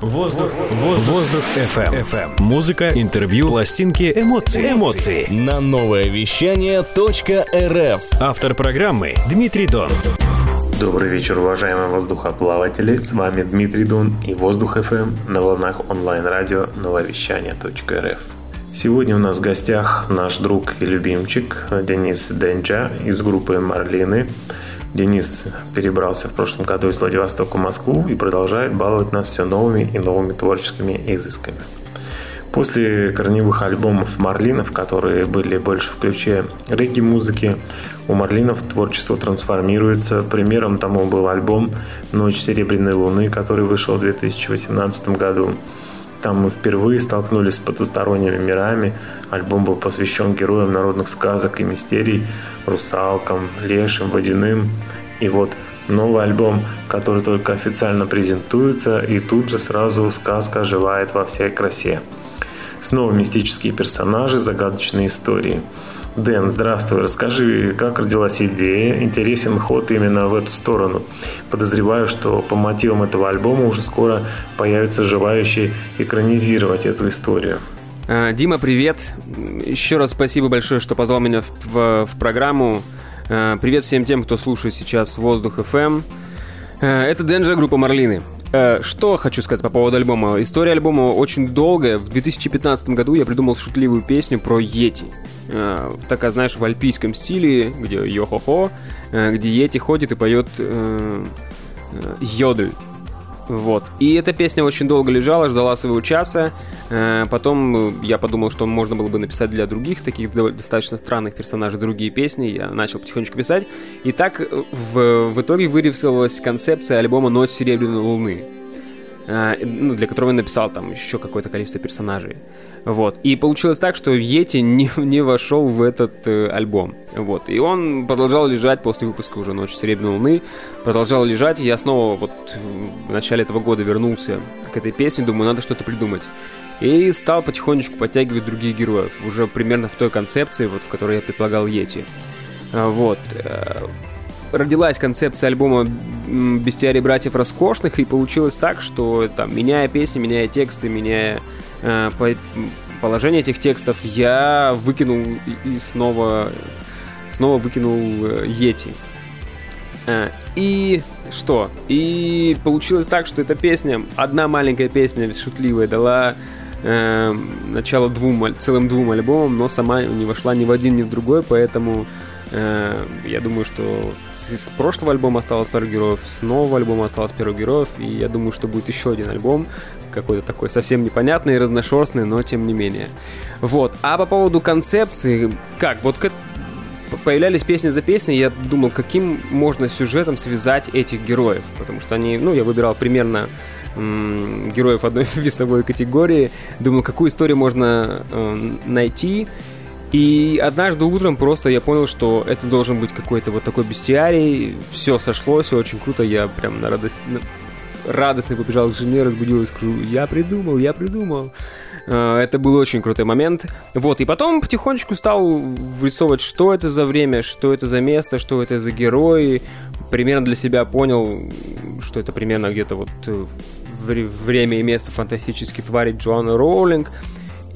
Воздух, воздух, воздух FM. FM. Музыка, интервью, пластинки, эмоции. Эмоции. На новое вещание .рф. Автор программы Дмитрий Дон. Добрый вечер, уважаемые воздухоплаватели. С вами Дмитрий Дон и Воздух FM на волнах онлайн-радио нововещание.рф. Сегодня у нас в гостях наш друг и любимчик Денис Денджа из группы «Марлины». Денис перебрался в прошлом году из Владивостока в Москву и продолжает баловать нас все новыми и новыми творческими изысками. После корневых альбомов Марлинов, которые были больше в ключе регги-музыки, у Марлинов творчество трансформируется. Примером тому был альбом «Ночь серебряной луны», который вышел в 2018 году. Там мы впервые столкнулись с потусторонними мирами. Альбом был посвящен героям народных сказок и мистерий, русалкам, лешим, водяным. И вот новый альбом, который только официально презентуется, и тут же сразу сказка оживает во всей красе. Снова мистические персонажи, загадочные истории – Дэн, здравствуй. Расскажи, как родилась идея? Интересен ход именно в эту сторону. Подозреваю, что по мотивам этого альбома уже скоро появятся желающие экранизировать эту историю. А, Дима, привет. Еще раз спасибо большое, что позвал меня в, в, в программу. А, привет всем тем, кто слушает сейчас Воздух FM. Эм». А, это Денджа, группа Марлины. Что хочу сказать по поводу альбома. История альбома очень долгая. В 2015 году я придумал шутливую песню про Йети. Э, такая, знаешь, в альпийском стиле, где йо-хо-хо, э, где Йети ходит и поет э, йодель. Вот. И эта песня очень долго лежала, ждала своего часа. Потом я подумал, что можно было бы написать для других таких достаточно странных персонажей другие песни. Я начал потихонечку писать. И так в, в итоге вырисовалась концепция альбома «Ночь серебряной луны», ну, для которого я написал там еще какое-то количество персонажей. Вот. И получилось так, что Йети не, не вошел в этот э, альбом. Вот. И он продолжал лежать после выпуска уже «Ночь Серебряной Луны». Продолжал лежать, и я снова вот в начале этого года вернулся к этой песне, думаю, надо что-то придумать. И стал потихонечку подтягивать других героев, уже примерно в той концепции, вот, в которой я предполагал Йети. А, вот. Э, родилась концепция альбома «Бестиарий братьев роскошных», и получилось так, что там, меняя песни, меняя тексты, меняя э, положение этих текстов, я выкинул и снова, снова выкинул Йети. Э, и что? И получилось так, что эта песня, одна маленькая песня шутливая, дала э, начало двум, целым двум альбомам, но сама не вошла ни в один, ни в другой, поэтому Э, я думаю, что с прошлого альбома осталось пару героев, с нового альбома осталось пару героев, и я думаю, что будет еще один альбом, какой-то такой совсем непонятный, разношерстный, но тем не менее. Вот. А по поводу концепции, как, вот к... появлялись песни за песней, я думал, каким можно сюжетом связать этих героев, потому что они, ну, я выбирал примерно героев одной весовой категории, думал, какую историю можно э, найти, и однажды утром просто я понял, что это должен быть какой-то вот такой бестиарий. Все сошлось, все очень круто. Я прям на радость, радостно побежал к жене, разбудил и скажу, я придумал, я придумал. А, это был очень крутой момент. Вот, и потом потихонечку стал вырисовывать, что это за время, что это за место, что это за герои. Примерно для себя понял, что это примерно где-то вот э, время и место фантастических тварей Джоанна Роулинг.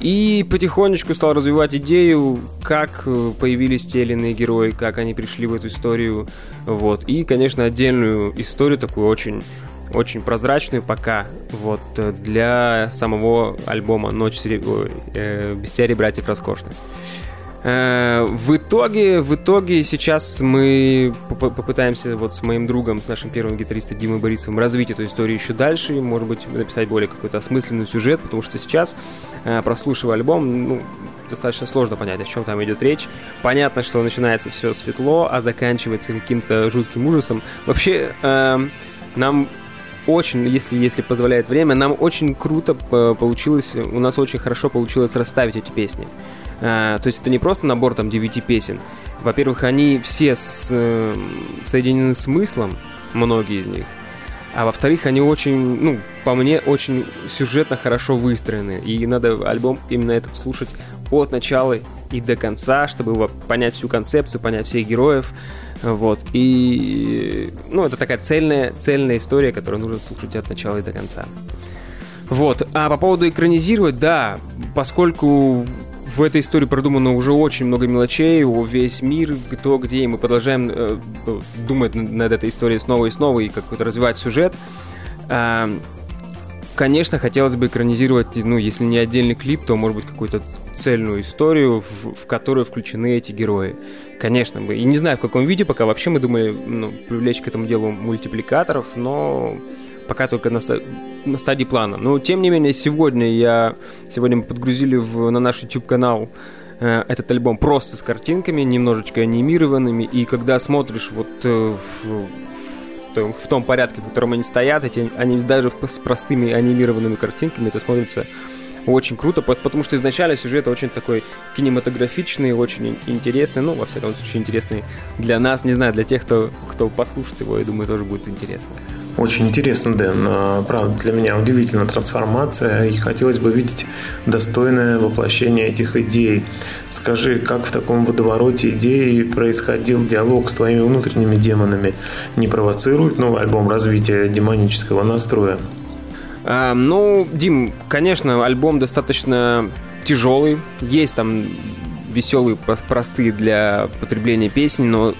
И потихонечку стал развивать идею, как э, появились те или иные герои, как они пришли в эту историю. Вот. И, конечно, отдельную историю, такую очень очень прозрачную пока, вот, э, для самого альбома «Ночь сереб... э, Бестиарий братьев роскошных». Э, в итоге, в итоге сейчас мы попытаемся вот с моим другом, с нашим первым гитаристом Димой Борисовым развить эту историю еще дальше, может быть, написать более какой-то осмысленный сюжет, потому что сейчас, э, прослушивая альбом, ну, достаточно сложно понять, о чем там идет речь. Понятно, что начинается все светло, а заканчивается каким-то жутким ужасом. Вообще, э, нам очень, если, если позволяет время, нам очень круто получилось, у нас очень хорошо получилось расставить эти песни. А, то есть это не просто набор там 9 песен. Во-первых, они все с, э, соединены смыслом, многие из них. А во-вторых, они очень, ну, по мне, очень сюжетно хорошо выстроены. И надо альбом именно этот слушать от начала и до конца, чтобы понять всю концепцию, понять всех героев. Вот. И, ну, это такая цельная, цельная история, которую нужно слушать от начала и до конца. Вот. А по поводу экранизировать, да, поскольку в этой истории продумано уже очень много мелочей, весь мир, то, где мы продолжаем э, думать над этой историей снова и снова и как-то развивать сюжет. Э, конечно, хотелось бы экранизировать, ну, если не отдельный клип, то, может быть, какую-то цельную историю, в, в которую включены эти герои. Конечно бы. И не знаю, в каком виде, пока вообще мы думали ну, привлечь к этому делу мультипликаторов, но пока только на, на стадии плана. Но, тем не менее, сегодня я... Сегодня мы подгрузили в, на наш YouTube-канал э, этот альбом просто с картинками, немножечко анимированными, и когда смотришь вот э, в, в, в том порядке, в котором они стоят, эти, они даже с простыми анимированными картинками, это смотрится очень круто, потому что изначально сюжет очень такой кинематографичный, очень интересный, ну, во всяком случае, интересный для нас, не знаю, для тех, кто, кто послушает его, я думаю, тоже будет интересно. Очень интересно, Дэн. А, правда, для меня удивительная трансформация, и хотелось бы видеть достойное воплощение этих идей. Скажи, как в таком водовороте идей происходил диалог с твоими внутренними демонами? Не провоцирует новый альбом развития демонического настроя? А, ну, Дим, конечно, альбом достаточно тяжелый. Есть там веселые, простые для потребления песни, но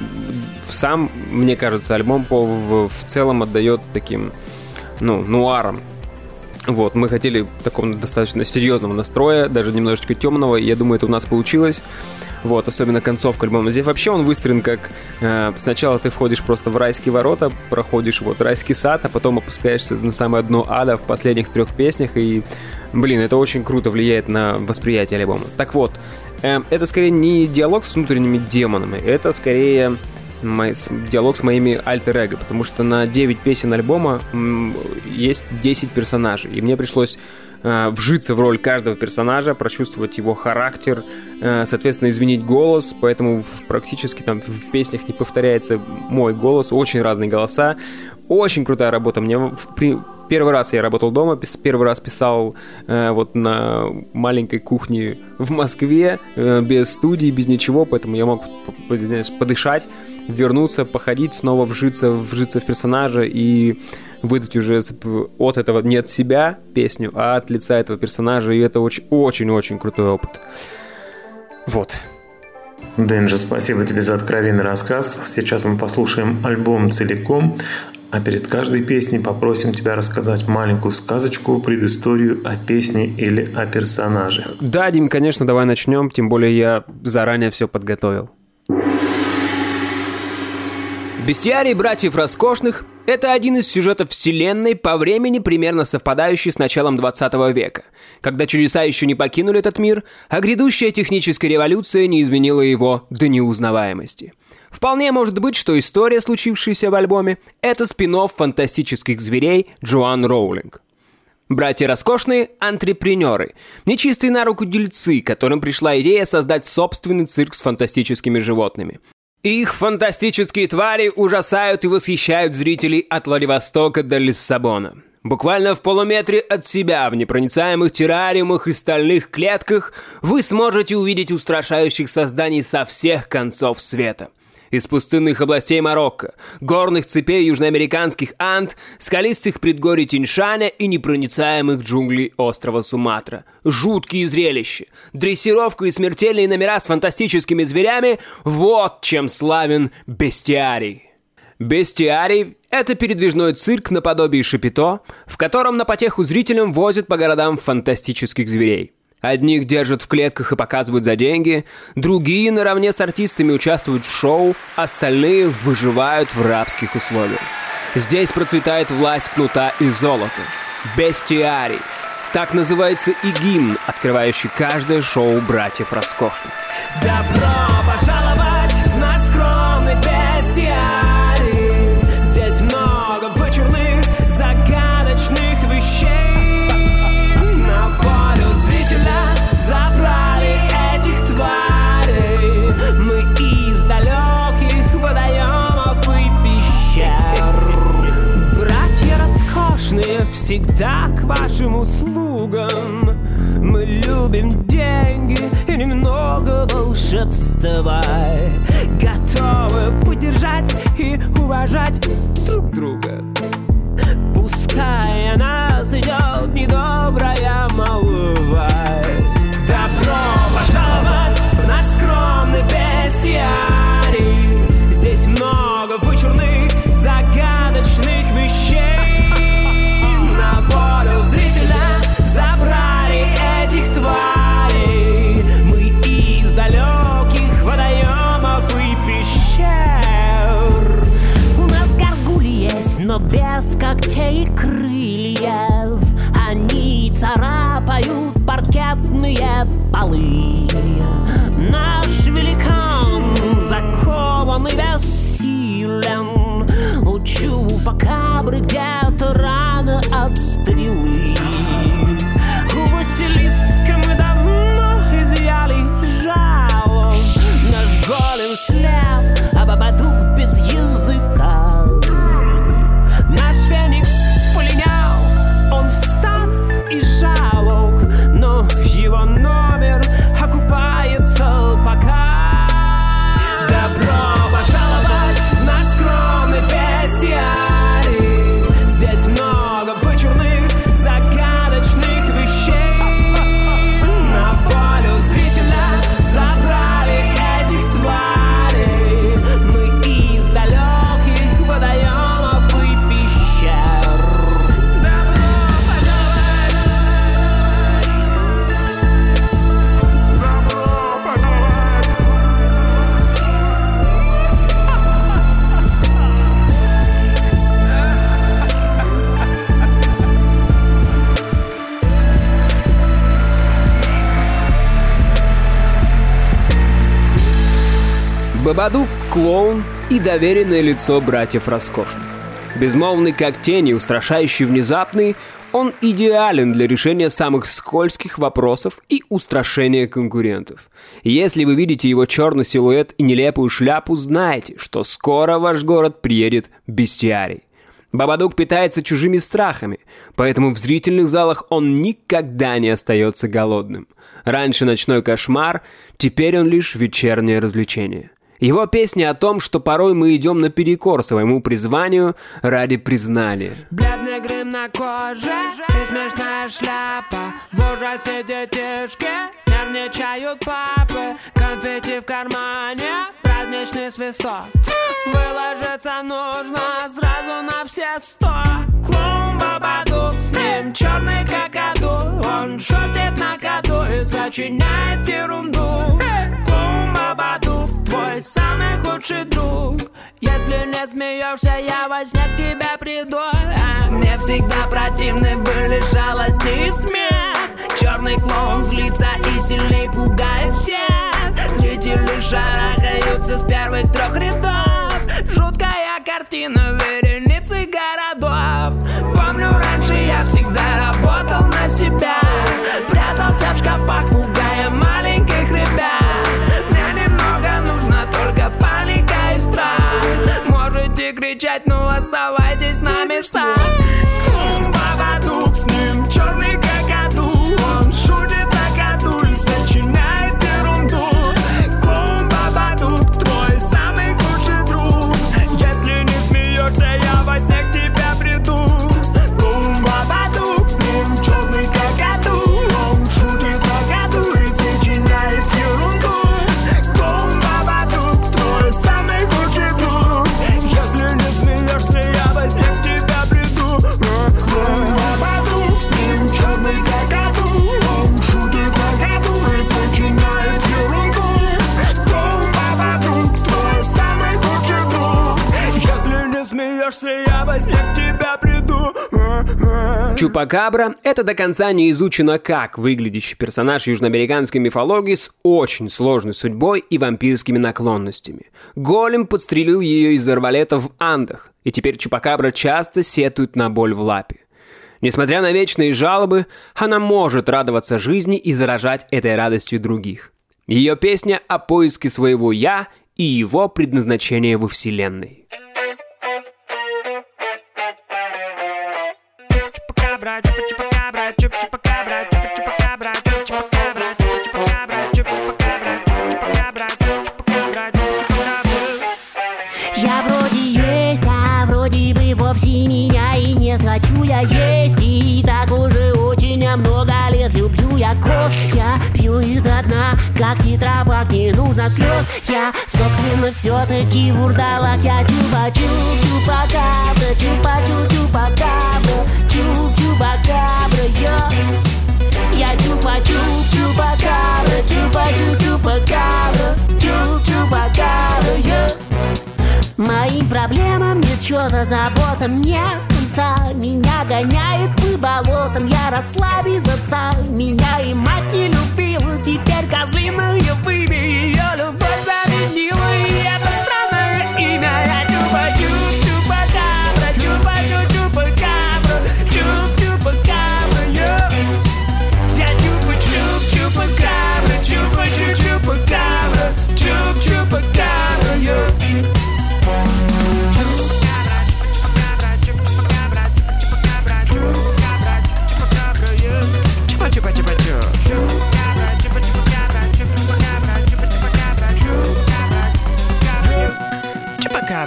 сам, мне кажется, альбом в, в целом отдает таким, ну, нуаром. Вот, мы хотели такого достаточно серьезного настроя, даже немножечко темного, и я думаю, это у нас получилось. Вот, особенно концовка альбома. Здесь вообще он выстроен как... Э, сначала ты входишь просто в райские ворота, проходишь вот райский сад, а потом опускаешься на самое дно ада в последних трех песнях, и, блин, это очень круто влияет на восприятие альбома. Так вот, э, это скорее не диалог с внутренними демонами, это скорее мой, диалог с моими альтер-эго, потому что на 9 песен альбома есть 10 персонажей, и мне пришлось э, вжиться в роль каждого персонажа, прочувствовать его характер, э, соответственно, изменить голос, поэтому практически там в песнях не повторяется мой голос, очень разные голоса, очень крутая работа. Мне при, первый раз я работал дома, первый раз писал э, вот на маленькой кухне в Москве, э, без студии, без ничего, поэтому я мог подышать вернуться, походить, снова вжиться, вжиться в персонажа и выдать уже от этого не от себя песню, а от лица этого персонажа, и это очень-очень-очень крутой опыт. Вот. Дэнджи, спасибо тебе за откровенный рассказ. Сейчас мы послушаем альбом целиком, а перед каждой песней попросим тебя рассказать маленькую сказочку, предысторию о песне или о персонаже. Да, Дим, конечно, давай начнем, тем более я заранее все подготовил. Бестиарий братьев Роскошных – это один из сюжетов Вселенной по времени, примерно совпадающий с началом 20 века, когда чудеса еще не покинули этот мир, а грядущая техническая революция не изменила его до неузнаваемости. Вполне может быть, что история, случившаяся в альбоме, это спин фантастических зверей Джоан Роулинг. Братья роскошные – антрепренеры, нечистые на руку дельцы, которым пришла идея создать собственный цирк с фантастическими животными. Их фантастические твари ужасают и восхищают зрителей от Владивостока до Лиссабона. Буквально в полуметре от себя, в непроницаемых террариумах и стальных клетках, вы сможете увидеть устрашающих созданий со всех концов света – из пустынных областей Марокко, горных цепей южноамериканских Анд, скалистых предгорий Тиньшаня и непроницаемых джунглей острова Суматра. Жуткие зрелища, дрессировка и смертельные номера с фантастическими зверями – вот чем славен бестиарий. Бестиарий – это передвижной цирк наподобие Шапито, в котором на потеху зрителям возят по городам фантастических зверей. Одних держат в клетках и показывают за деньги, другие наравне с артистами участвуют в шоу, остальные выживают в рабских условиях. Здесь процветает власть кнута и золота. Бестиарий. Так называется и гимн, открывающий каждое шоу братьев роскошных. Добро пожаловать Так вашим услугам. Мы любим деньги и немного волшебства. Готовы поддержать и уважать друг друга. Пускай нас идет недобрая молва. Добро пожаловать в наш скромный бестиарь. когтей и крыльев Они царапают паркетные полы. Наш великан закован и бессилен. Учу, пока где клоун и доверенное лицо братьев Роскошных. Безмолвный как тень и устрашающий внезапный, он идеален для решения самых скользких вопросов и устрашения конкурентов. Если вы видите его черный силуэт и нелепую шляпу, знайте, что скоро ваш город приедет бестиарий. Бабадук питается чужими страхами, поэтому в зрительных залах он никогда не остается голодным. Раньше ночной кошмар, теперь он лишь вечернее развлечение. Его песня о том, что порой мы идем наперекор своему призванию ради признания. Бледный грим на коже и смешная шляпа. В ужасе детишки нервничают папы. Конфетти в кармане, праздничный свисток. Выложиться нужно сразу на все сто. Клоун Бабаду, с ним черный какаду. Он шутит на ходу и сочиняет ерунду. Клоун Бабаду, твой самый худший друг. Если не смеешься, я во сне к тебе приду. А Мне всегда противны были жалости и смех Черный клоун злится и сильней пугает всех. Зрители шарахаются с первых трех рядов. Жуткая картина вереницы городов. Помню, раньше я всегда работал на себя. Прятался в шкафах, пугая маленьких ребят. Мне немного нужно только паника и страх. Можете кричать, но оставайтесь на местах Чупакабра — это до конца не изучено как выглядящий персонаж южноамериканской мифологии с очень сложной судьбой и вампирскими наклонностями. Голем подстрелил ее из арбалета в Андах, и теперь Чупакабра часто сетует на боль в лапе. Несмотря на вечные жалобы, она может радоваться жизни и заражать этой радостью других. Ее песня о поиске своего «я» и его предназначения во Вселенной. Чупакабра, чупа-чупакабра, чуп-чупакабра, чупа-чупакабра, чуп-чупакабра, чупакабра, чупакабра, чупакабра, чупакабра, чупакабра. Я вроде есть, а вроде бы вовсе меня и не хочу я есть И так уже очень много лет люблю я кост Я пью из дна, как тетрапак, не нужно слез. Я, собственно, все-таки вурдалак Я чупа-чуп, чупакабра, чупа-чуп, чупакабра Чуп, чупакабра, я я чупа-чуп, чупакабра, чупа-чуп, чупакабра Чуп, чупакабра, я Моим проблемам нет счета, заботам нет конца Меня гоняет по болотам, я росла без отца Меня и мать не любила, Теперь козлиную выби ее любовь заменила, и это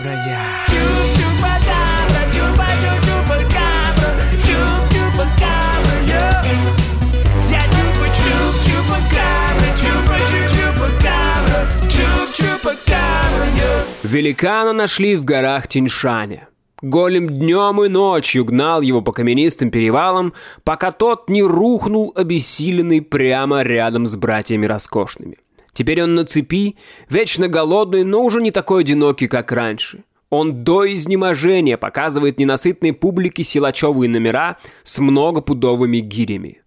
чупакабра-я. Великана нашли в горах Тиньшаня. Голем днем и ночью гнал его по каменистым перевалам, пока тот не рухнул обессиленный прямо рядом с братьями роскошными. Теперь он на цепи, вечно голодный, но уже не такой одинокий, как раньше. Он до изнеможения показывает ненасытной публике силачевые номера с многопудовыми гирями.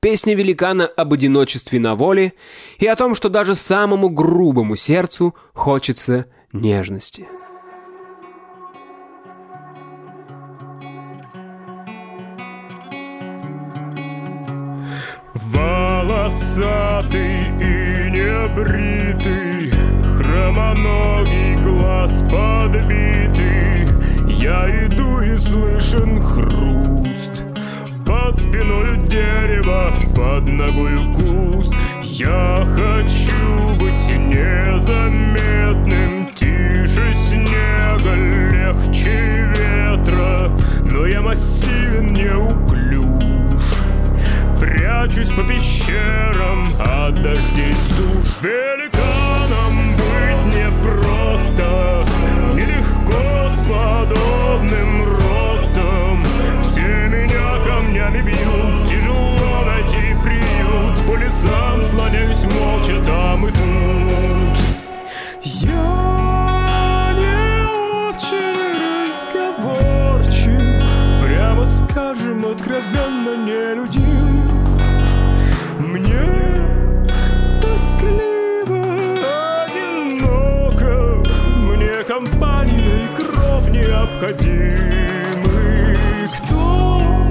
Песня великана об одиночестве на воле и о том, что даже самому грубому сердцу хочется нежности. Волосатый и небритый Хромоногий глаз подбитый. Я иду и слышен хруст. Под спиной дерево, под ногой куст. Я хочу быть незаметным. Тише снега, легче ветра. Но я массивен, неуклюж Прячусь по пещерам от дождей суш Великаном быть непросто Нелегко с подобным ростом. Все меня камнями бьют Тяжело найти приют. По лесам слоняюсь молча там и кровь необходимы Кто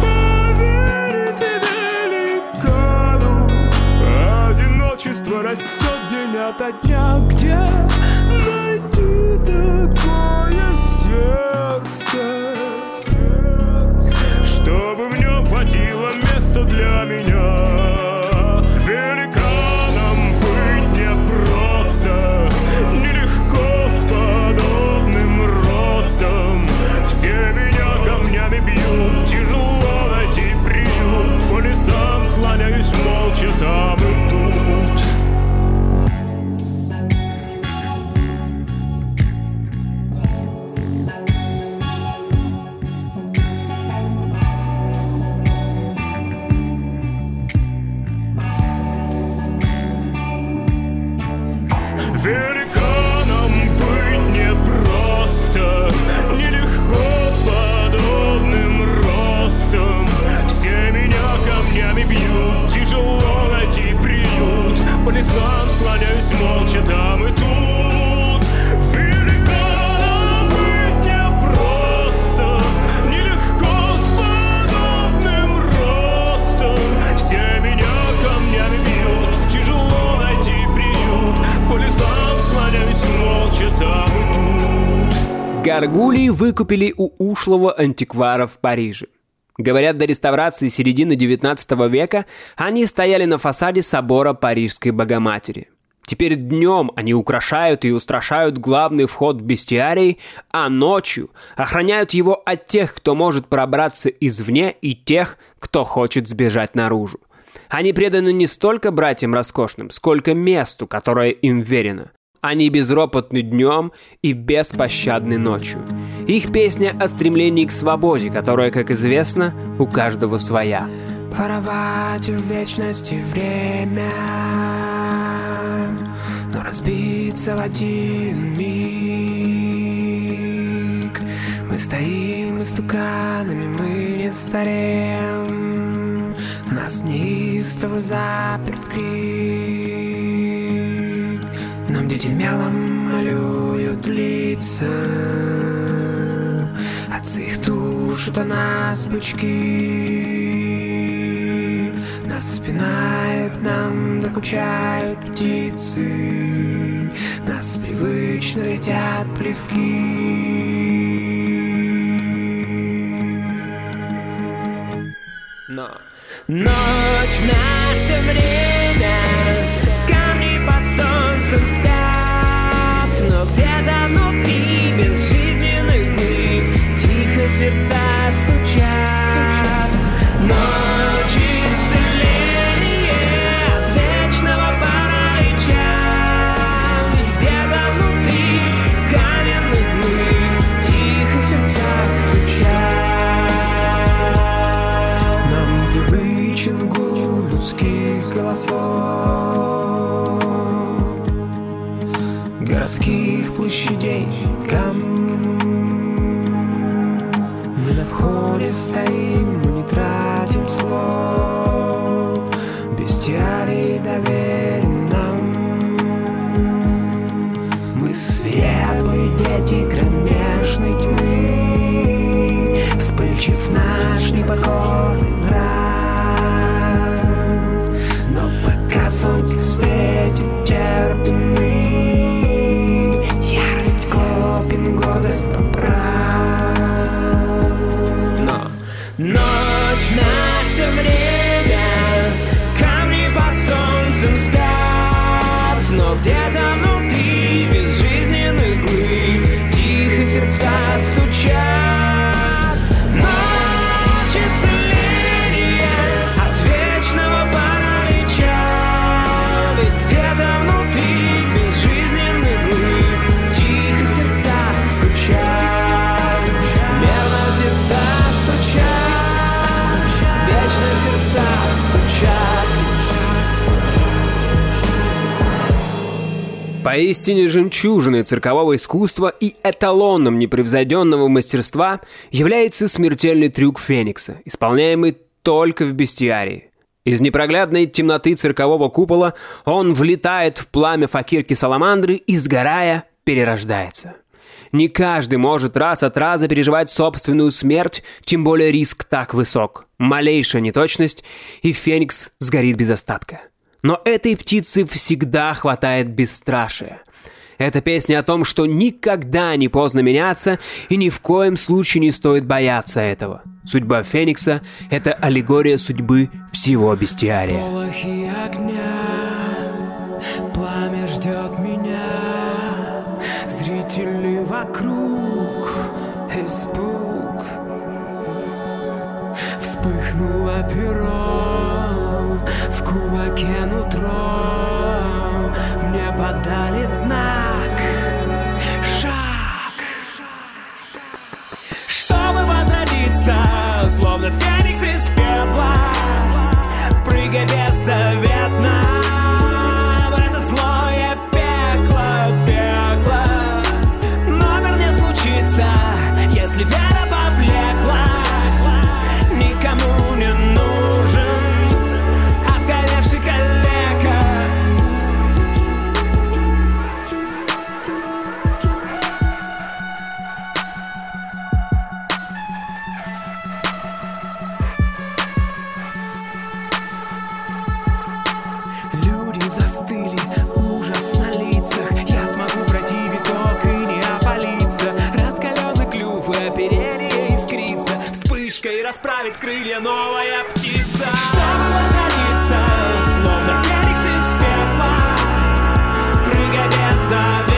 поверит великану Одиночество растет день ото дня. Где найти такое молча Гаргулии выкупили у ушлого антиквара в Париже. Говорят, до реставрации середины XIX века они стояли на фасаде собора Парижской Богоматери. Теперь днем они украшают и устрашают главный вход в бестиарий, а ночью охраняют его от тех, кто может пробраться извне, и тех, кто хочет сбежать наружу. Они преданы не столько братьям роскошным, сколько месту, которое им верено. Они безропотны днем и беспощадны ночью. Их песня о стремлении к свободе, которая, как известно, у каждого своя. Воровать в вечности время Но разбиться в один миг Мы стоим истуканами, мы не стареем Нас неистово заперт крик Дети мелом малюют лица. Отцы их тушат, а нас бычки. Нас спинают, нам докучают птицы. Нас привычно летят плевки. Но... Ночь наше время. Камни под солнцем спят сердца стучат. Ночь исцеления от вечного паралича. Ведь где-то внутри каменных мы Тихо сердца стучат. Нам привычен гул людских голосов Городских площадей. Поистине жемчужиной циркового искусства и эталоном непревзойденного мастерства является смертельный трюк Феникса, исполняемый только в бестиарии. Из непроглядной темноты циркового купола он влетает в пламя факирки Саламандры и, сгорая, перерождается. Не каждый может раз от раза переживать собственную смерть, тем более риск так высок. Малейшая неточность, и Феникс сгорит без остатка. Но этой птицы всегда хватает бесстрашия. Это песня о том, что никогда не поздно меняться и ни в коем случае не стоит бояться этого. Судьба Феникса — это аллегория судьбы всего бестиария. Огня, пламя ждет меня, зрители вокруг, испуг. Вспыхнуло перо, в кулаке нутро, мне подали знак, шаг. Чтобы возродиться, словно феникс из пепла. Прыгай беззаветно Вспышкой расправит крылья новая птица. Возродиться, словно феникс из пепла. Прыгай беззаветно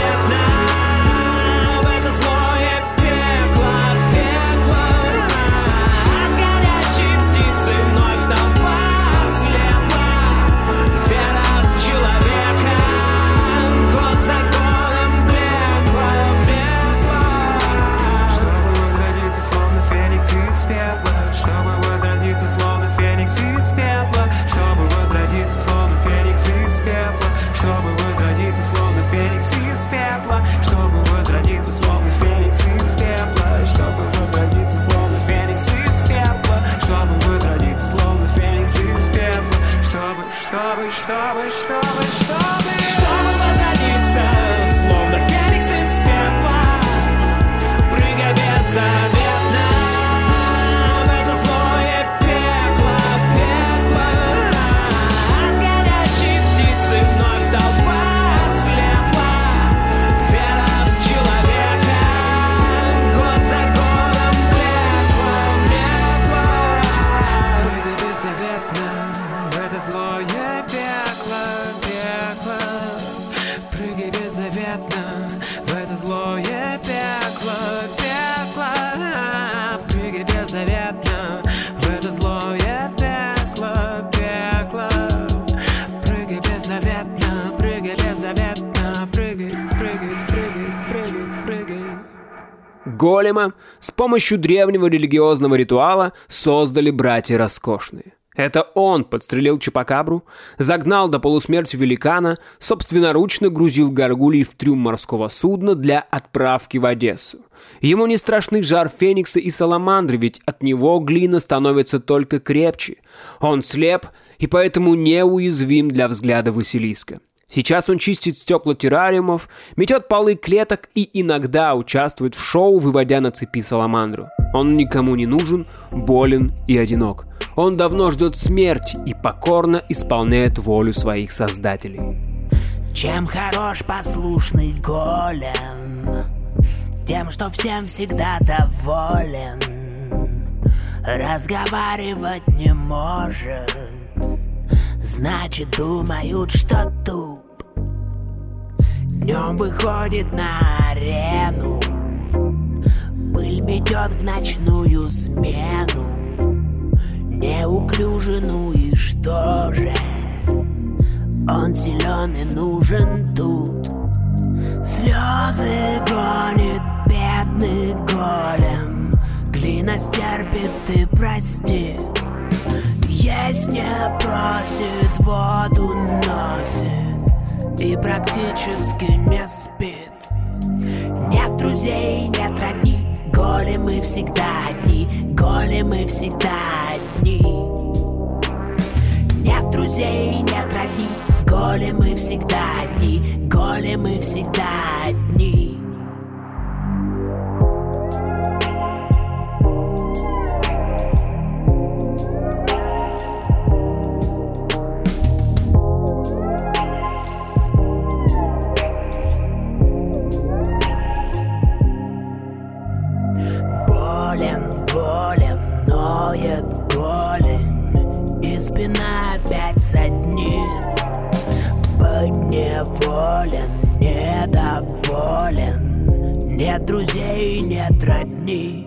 Голема с помощью древнего религиозного ритуала создали братья Роскошные. Это он подстрелил Чупакабру, загнал до полусмерти великана, собственноручно грузил горгулей в трюм морского судна для отправки в Одессу. Ему не страшны жар феникса и саламандры, ведь от него глина становится только крепче. Он слеп и поэтому неуязвим для взгляда Василиска. Сейчас он чистит стекла террариумов, метет полы клеток и иногда участвует в шоу, выводя на цепи саламандру. Он никому не нужен, болен и одинок. Он давно ждет смерти и покорно исполняет волю своих создателей. Чем хорош послушный голем? Тем, что всем всегда доволен Разговаривать не может Значит, думают, что туп Днем выходит на арену. Пыль метет в ночную смену. Неуклюже, ну и что же? Он силен и нужен тут. Слезы гонит бедный голем. Глина стерпит и простит. Есть не просит, воду носит И практически не спит. Нет друзей, нет родни. Големы всегда одни. Големы всегда одни. Нет друзей, нет родни. Големы всегда одни. Големы всегда одни Подневолен, недоволен. Нет друзей, нет родни.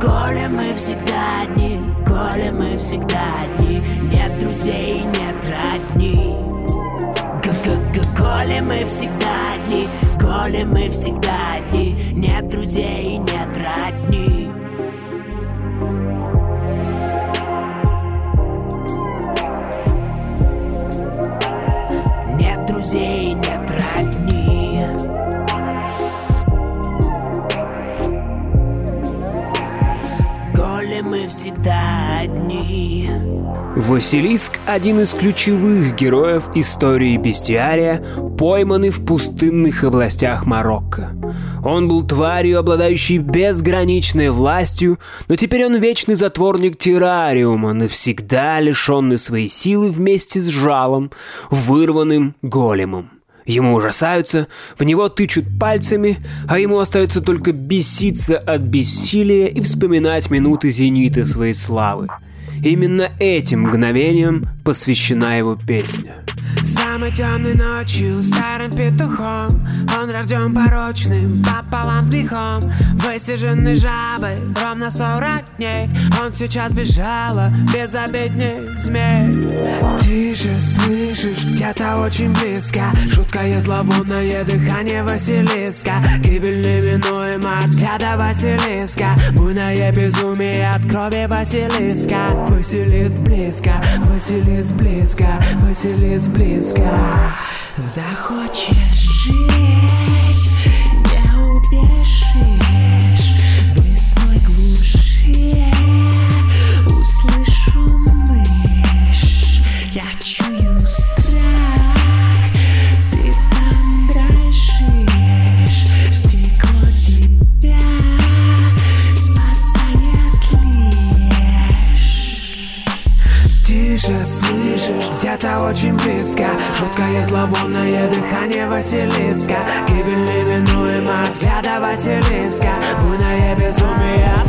Големы всегда одни, големы всегда одни. Нет друзей, нет родни. Големы всегда одни, големы всегда одни. Нет друзей, нет родни всегда одни Василиск – один из ключевых героев истории бестиария, пойманный в пустынных областях Марокко. Он был тварью, обладающей безграничной властью, но теперь он вечный затворник террариума, навсегда лишенный своей силы вместе с жалом, вырванным големом. Ему ужасаются, в него тычут пальцами, а ему остается только беситься от бессилия и вспоминать минуты зенита своей славы – Именно этим мгновением посвящена его песня. Самой темной ночью старым петухом Он рожден порочным пополам с грехом. Высиженный жабой ровно сорок дней Он сейчас бежала безобидней змей. Тише слышишь, где-то очень близко Жуткое зловонное дыхание Василиска. Гибель неминуема от Василиска Буйное безумие от крови Василиска Василис близко, Василис близко, Василис близко Захочешь жить, не убежишь где-то очень близко. Жуткое зловонное дыхание Василиска. Гибель неминуема взгляда Василиска. Буйное безумие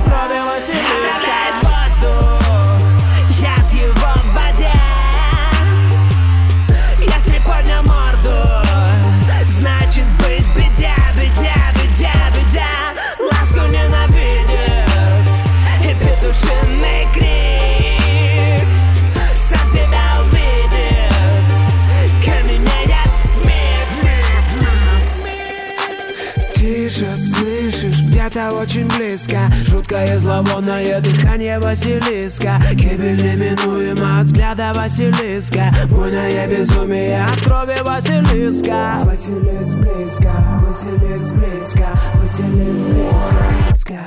где-то очень близко. Жуткое зловонное дыхание Василиска. Гибель неминуема от взгляда Василиска. Буйное безумие от крови Василиска. Василис близко, Василис близко, Василис близко.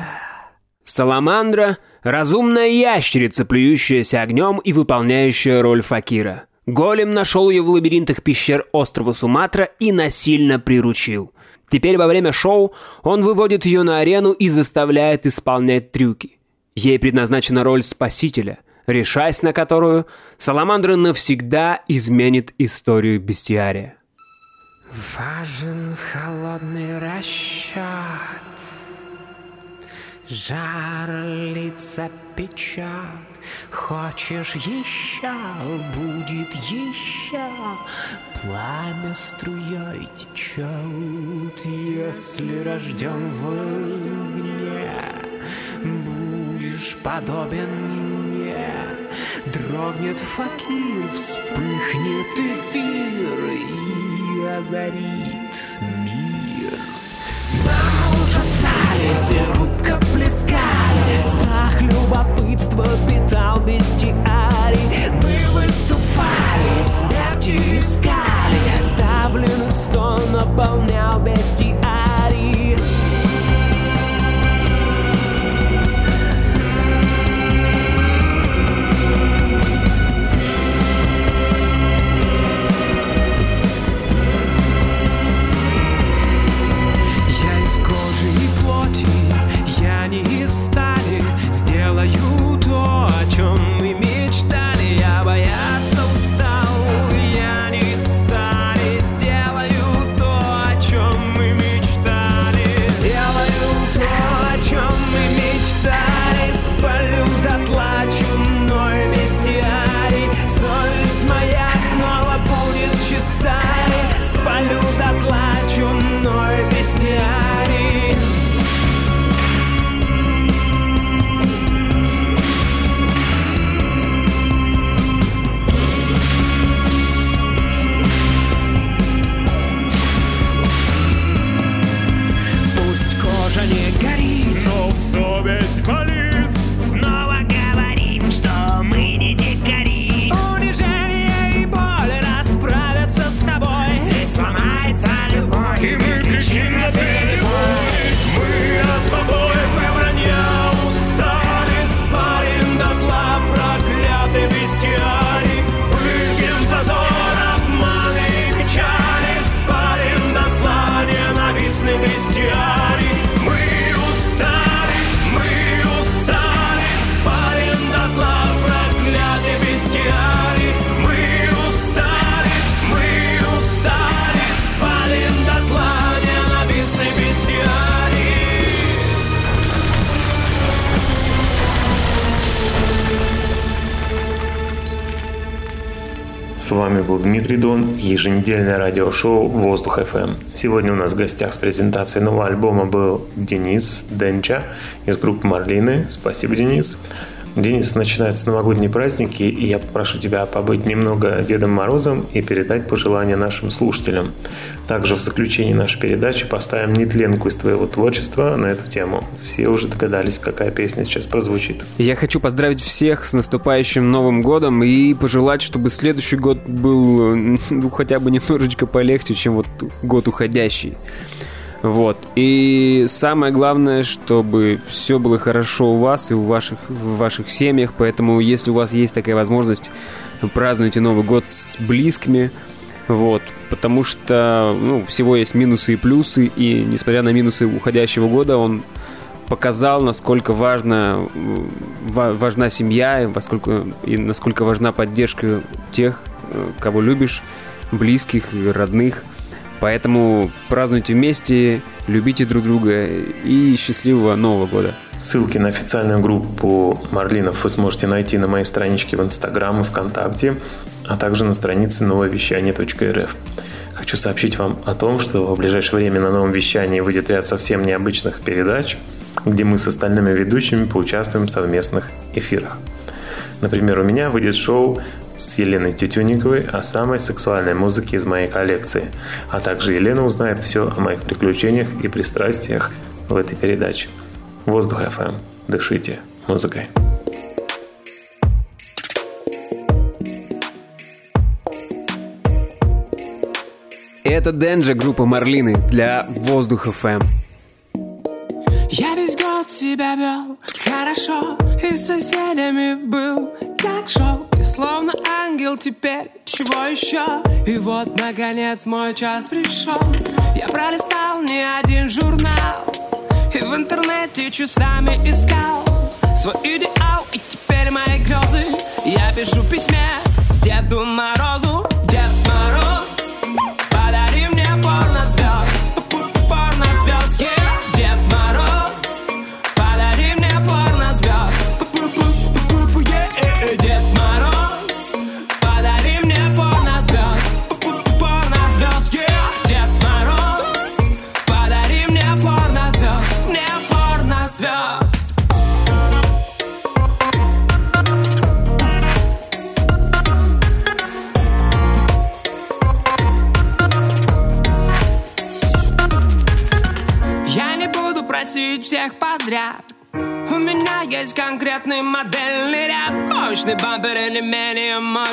Саламандра — разумная ящерица, плюющаяся огнем и выполняющая роль факира. Голем нашел ее в лабиринтах пещер острова Суматра и насильно приручил. Теперь во время шоу он выводит ее на арену и заставляет исполнять трюки. Ей предназначена роль спасителя, решаясь на которую, Саламандра навсегда изменит историю бестиария. Важен холодный расчет Жар лица печет Хочешь еще, будет еще Пламя струей течет Если рожден в огне Будешь подобен мне. Дрогнет факир, вспыхнет эфир И озарит мир. Нам ужасались, рукоплескали Страх, любопытство питал бестиарий Мы выступали, смерти искали. Ставленный стон наполнял бестиарий Дмитрий Дон и еженедельное радиошоу «Воздух FM». Сегодня у нас в гостях с презентацией нового альбома был Денис Денча из группы «Марлины». Спасибо, Денис. Денис, начинаются новогодние праздники, и я попрошу тебя побыть немного Дедом Морозом и передать пожелания нашим слушателям. Также в заключении нашей передачи поставим нетленку из твоего творчества на эту тему. Все уже догадались, какая песня сейчас прозвучит. Я хочу поздравить всех с наступающим Новым годом и пожелать, чтобы следующий год был ну, хотя бы немножечко полегче, чем вот год уходящий. Вот. И самое главное, чтобы все было хорошо у вас и у ваших, в ваших семьях. Поэтому, если у вас есть такая возможность, празднуйте Новый год с близкими. Вот. Потому что ну, всего есть минусы и плюсы. И несмотря на минусы уходящего года, он показал, насколько важна, ва- важна семья, и, насколько, и насколько важна поддержка тех, э, кого любишь, близких и родных. Поэтому празднуйте вместе, любите друг друга и счастливого Нового года. Ссылки на официальную группу Марлинов вы сможете найти на моей страничке в Инстаграм и ВКонтакте, а также на странице нововещание.рф. Хочу сообщить вам о том, что в ближайшее время на новом вещании выйдет ряд совсем необычных передач, где мы с остальными ведущими поучаствуем в совместных эфирах. Например, у меня выйдет шоу с Еленой Тютюниковой о самой сексуальной музыке из моей коллекции. А также Елена узнает все о моих приключениях и пристрастиях в этой передаче. Воздух FM. Дышите музыкой. Это Денджа группа Марлины для Воздух FM. Я весь год себя вел хорошо И с соседями был как шоу И словно ангел теперь чего еще? И вот наконец мой час пришел. Я пролистал не один журнал И в интернете часами искал Свой идеал. И теперь мои грезы. Я пишу в письме Деду Морозу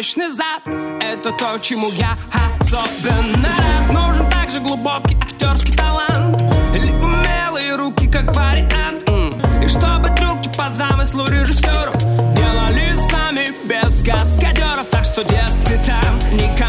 мощный зад Это то, чему я особенно рад. Нужен также глубокий актерский талант. Или умелые руки, как вариант. И чтобы трюки по замыслу режиссеров Делали сами без каскадеров. Так что, дед, ты там никому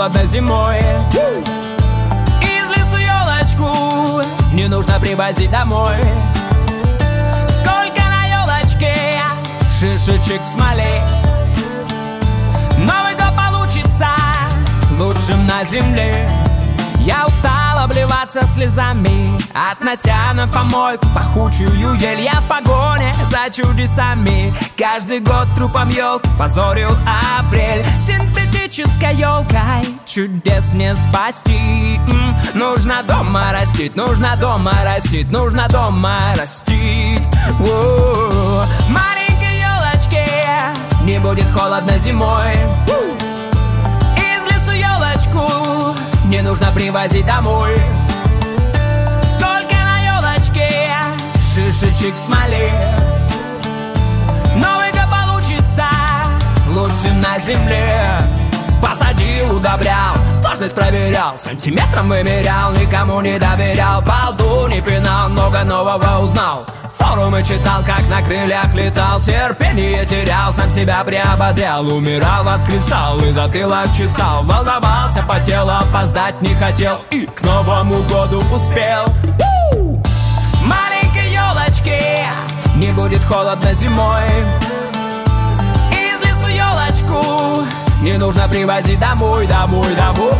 холодно зимой. Из лесу елочку не нужно привозить домой. Сколько на елочке шишечек в смоле. Новый год получится лучшим на земле. Я устал обливаться слезами Относя на помойку пахучую ель. Я в погоне за чудесами. Каждый год трупом елки позорил апрель. Синтетической елкой чудес не спасти. М, Нужно дома растить, нужно дома растить Нужно дома растить. Воу. Маленькой елочке не будет холодно зимой. Из лесу елочку не нужно привозить домой. Сколько на елочке шишечек в смоле. Новый год получится лучшим на земле. Посадил, удобрял, влажность проверял Сантиметром вымерял, никому не доверял Балду не пинал, много нового узнал Форумы читал, как на крыльях летал. Терпение терял, сам себя приободрял. Умирал, воскресал и затылок чесал Волновался, потел, опоздать не хотел. И к Новому году успел! Маленькой елочке не будет холодно зимой. Елочку Не нужно привозить. Домой, домой, домой.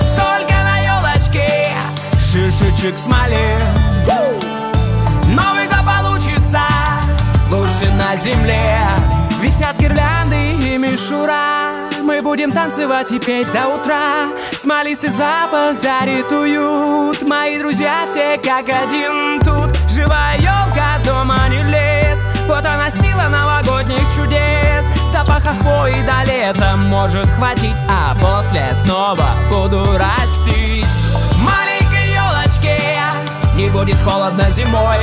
Сколько на елочке шишечек смоле лучше на земле. Висят гирлянды и мишура. Мы будем танцевать и петь до утра. Смолистый запах дарит уют. Мои друзья все как один тут. Живая елка, дома не лес. Вот она сила новогодних чудес. Запаха хвои до лета может хватить А после снова буду растить Маленькой елочке не будет холодно зимой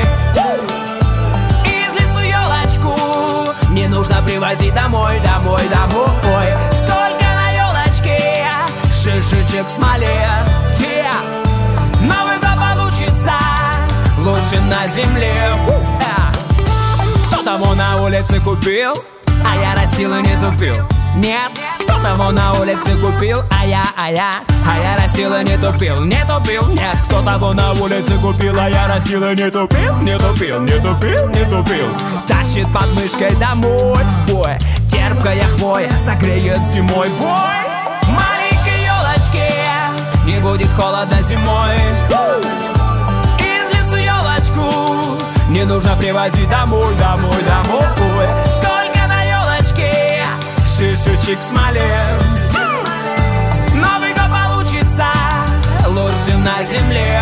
не нужно привозить домой, домой, домой. Сколько на елочке? Шишечек в смоле. Новый год получится лучше на земле. Кто того на улице купил, а я растил и не тупил. Нет, кто того на улице купил, а я, а я, а я растил и не тупил Не тупил, нет, кто того на улице купил, а я растил и не тупил Не тупил, не тупил, не тупил. Тащит под мышкой домой, бой. Терпкая хвоя согреет зимой, бой! Маленькой елочке не будет холодно зимой. Из лесу елочку не нужно привозить домой, домой, домой. Елочке шишечек смоле Новый год получится лучше на земле